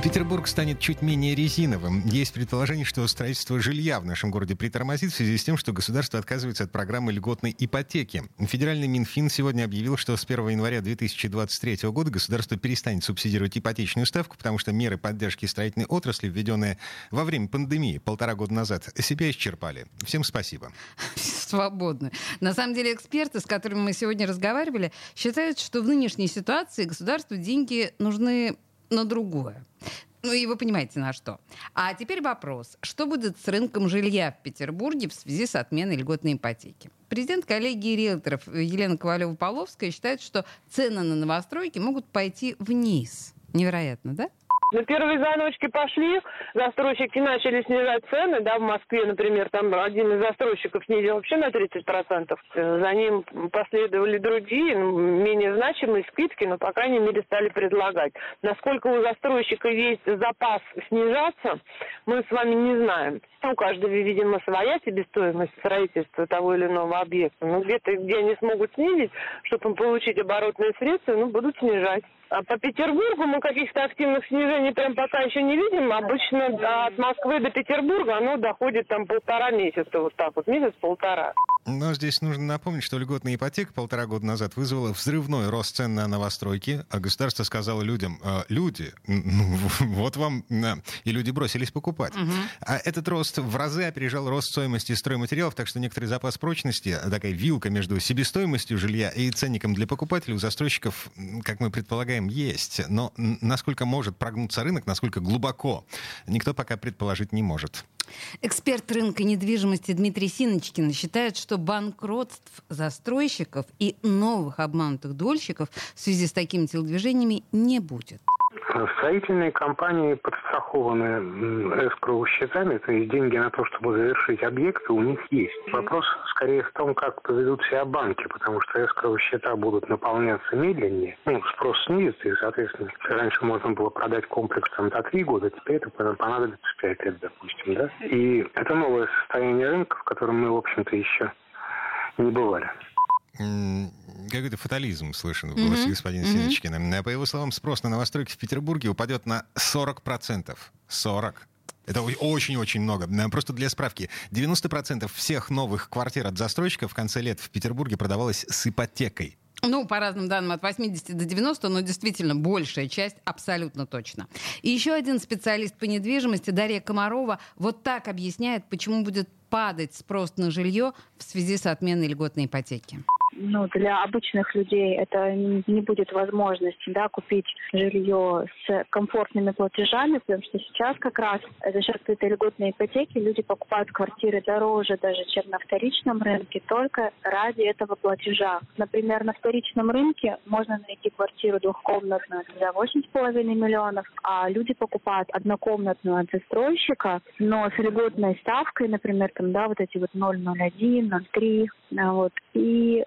Петербург станет чуть менее резиновым. Есть предположение, что строительство жилья в нашем городе притормозит в связи с тем, что государство отказывается от программы льготной ипотеки. Федеральный Минфин сегодня объявил, что с 1 января 2023 года государство перестанет субсидировать ипотечную ставку, потому что меры поддержки строительной отрасли, введенные во время пандемии полтора года назад, себя исчерпали. Всем спасибо. Свободны. На самом деле эксперты, с которыми мы сегодня разговаривали, считают, что в нынешней ситуации государству деньги нужны на другое. Ну и вы понимаете, на что. А теперь вопрос. Что будет с рынком жилья в Петербурге в связи с отменой льготной ипотеки? Президент коллегии риэлторов Елена Ковалева-Половская считает, что цены на новостройки могут пойти вниз. Невероятно, да? Ну, первые звоночки пошли, застройщики начали снижать цены, да, в Москве, например, там один из застройщиков снизил вообще на 30%. Э, за ним последовали другие, ну, менее значимые скидки, но, по крайней мере, стали предлагать. Насколько у застройщика есть запас снижаться, мы с вами не знаем. У каждого, видимо, своя себестоимость строительства того или иного объекта. Но где-то, где они смогут снизить, чтобы получить оборотные средства, ну, будут снижать. А по Петербургу мы каких-то активных снижений прям пока еще не видим. Обычно от Москвы до Петербурга оно доходит там полтора месяца, вот так вот, месяц-полтора. Но здесь нужно напомнить, что льготная ипотека полтора года назад вызвала взрывной рост цен на новостройки, а государство сказало людям, «Э, люди, ну, вот вам, и люди бросились покупать. Угу. А этот рост в разы опережал рост стоимости стройматериалов, так что некоторый запас прочности, такая вилка между себестоимостью жилья и ценником для покупателей у застройщиков, как мы предполагаем, есть. Но насколько может прогнуться рынок, насколько глубоко, никто пока предположить не может. Эксперт рынка недвижимости Дмитрий Синочкин считает, что банкротств застройщиков и новых обманутых дольщиков в связи с такими телодвижениями не будет. Строительные компании подстрахованы эскроу счетами, то есть деньги на то, чтобы завершить объекты, у них есть. Вопрос скорее в том, как поведут себя банки, потому что эскроу счета будут наполняться медленнее, ну, спрос снизится, и, соответственно, раньше можно было продать комплекс там за три года, теперь это понадобится пять лет, допустим, да. И это новое состояние рынка, в котором мы, в общем-то, еще не бывали какой-то фатализм слышен в голосе mm-hmm. господина mm-hmm. Синочкина. По его словам, спрос на новостройки в Петербурге упадет на 40%. 40. Это очень-очень много. Просто для справки. 90% всех новых квартир от застройщика в конце лет в Петербурге продавалось с ипотекой. Ну, по разным данным, от 80 до 90, но действительно большая часть абсолютно точно. И еще один специалист по недвижимости, Дарья Комарова, вот так объясняет, почему будет падать спрос на жилье в связи с отменой льготной ипотеки ну, для обычных людей это не будет возможности да, купить жилье с комфортными платежами, потому что сейчас как раз за счет этой льготной ипотеки люди покупают квартиры дороже даже, чем на вторичном рынке, только ради этого платежа. Например, на вторичном рынке можно найти квартиру двухкомнатную за 8,5 миллионов, а люди покупают однокомнатную от застройщика, но с льготной ставкой, например, там, да, вот эти вот 0,01, 0,3, вот, и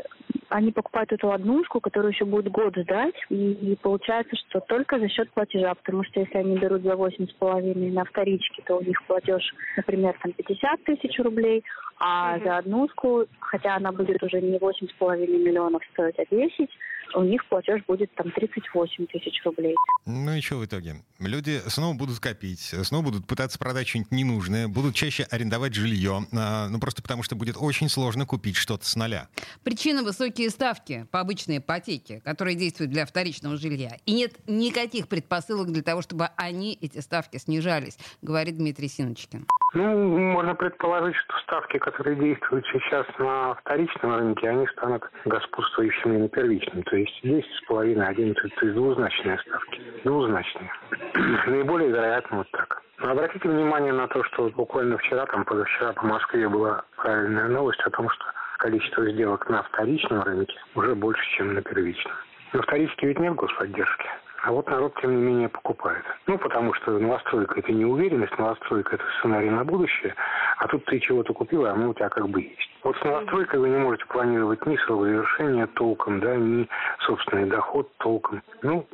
они покупают эту однушку, которую еще будет год ждать, и, и получается, что только за счет платежа, потому что если они берут за восемь с половиной на вторичке, то у них платеж, например, там 50 тысяч рублей, а mm-hmm. за однушку, хотя она будет уже не восемь с половиной миллионов стоить, а 10, у них платеж будет там 38 тысяч рублей. Ну и что в итоге? Люди снова будут копить, снова будут пытаться продать что-нибудь ненужное, будут чаще арендовать жилье, а, ну просто потому что будет очень сложно купить что-то с нуля. Причина высокие ставки по обычной ипотеке, которые действуют для вторичного жилья. И нет никаких предпосылок для того, чтобы они, эти ставки, снижались, говорит Дмитрий Синочкин. Ну, можно предположить, что ставки, которые действуют сейчас на вторичном рынке, они станут господствующими на первичном. То есть 10,5, 11, то есть двузначные ставки. Двузначные. Наиболее вероятно вот так. Но обратите внимание на то, что буквально вчера, там позавчера по Москве была правильная новость о том, что количество сделок на вторичном рынке уже больше, чем на первичном. На вторичке ведь нет господдержки. А вот народ, тем не менее, покупает. Ну, потому что новостройка – это не уверенность, новостройка – это сценарий на будущее, А тут ты чего-то купил, а оно у тебя как бы есть. Вот с новостройкой вы не можете планировать ни срок завершения толком, да, ни собственный доход толком. Ну,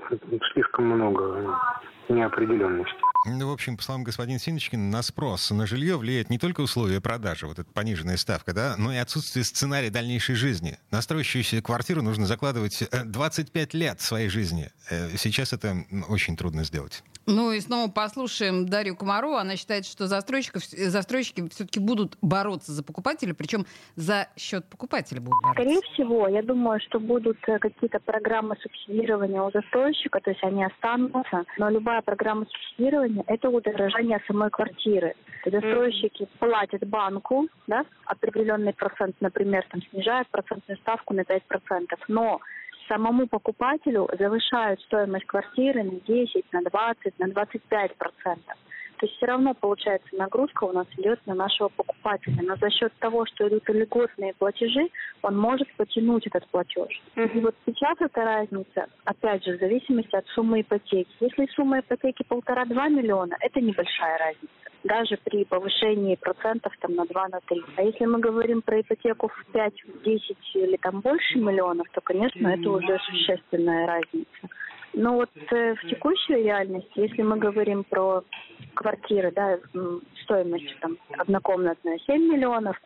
слишком много неопределенности. Ну, в общем, по словам господина Синочкина, на спрос на жилье влияет не только условия продажи, вот эта пониженная ставка, да, но и отсутствие сценария дальнейшей жизни. На строящуюся квартиру нужно закладывать 25 э, лет своей жизни. Э, сейчас это очень трудно сделать. Ну и снова послушаем Дарью Комарову. Она считает, что застройщиков, застройщики все-таки будут бороться за покупателя, причем за счет покупателя будут бороться. Скорее всего, я думаю, что будут э, какие-то программы субсидирования у застройщика, то есть они останутся, но любая программа субсидирования – это удорожание самой квартиры. Застройщики платят банку, да, определенный процент, например, там снижают процентную ставку на 5%, но самому покупателю завышают стоимость квартиры на 10, на 20, на 25 процентов. То есть все равно получается нагрузка у нас идет на нашего покупателя. Но за счет того, что идут льготные платежи, он может потянуть этот платеж. И вот сейчас эта разница, опять же, в зависимости от суммы ипотеки. Если сумма ипотеки полтора-два миллиона, это небольшая разница даже при повышении процентов там, на 2 на 3. А если мы говорим про ипотеку в 5, 10 или там больше миллионов, то, конечно, это уже существенная разница. Но вот э, в текущей реальности, если мы говорим про квартиры, да, стоимость там однокомнатная 7 миллионов,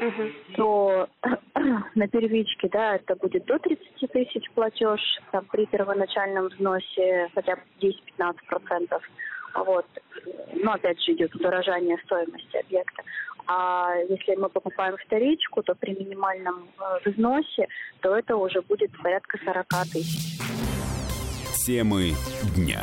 угу. то на первичке, да, это будет до 30 тысяч платеж, там при первоначальном взносе хотя бы 10-15 процентов. Вот. Но опять же идет удорожание стоимости объекта. А если мы покупаем вторичку, то при минимальном э, взносе, то это уже будет порядка 40 тысяч. Темы дня.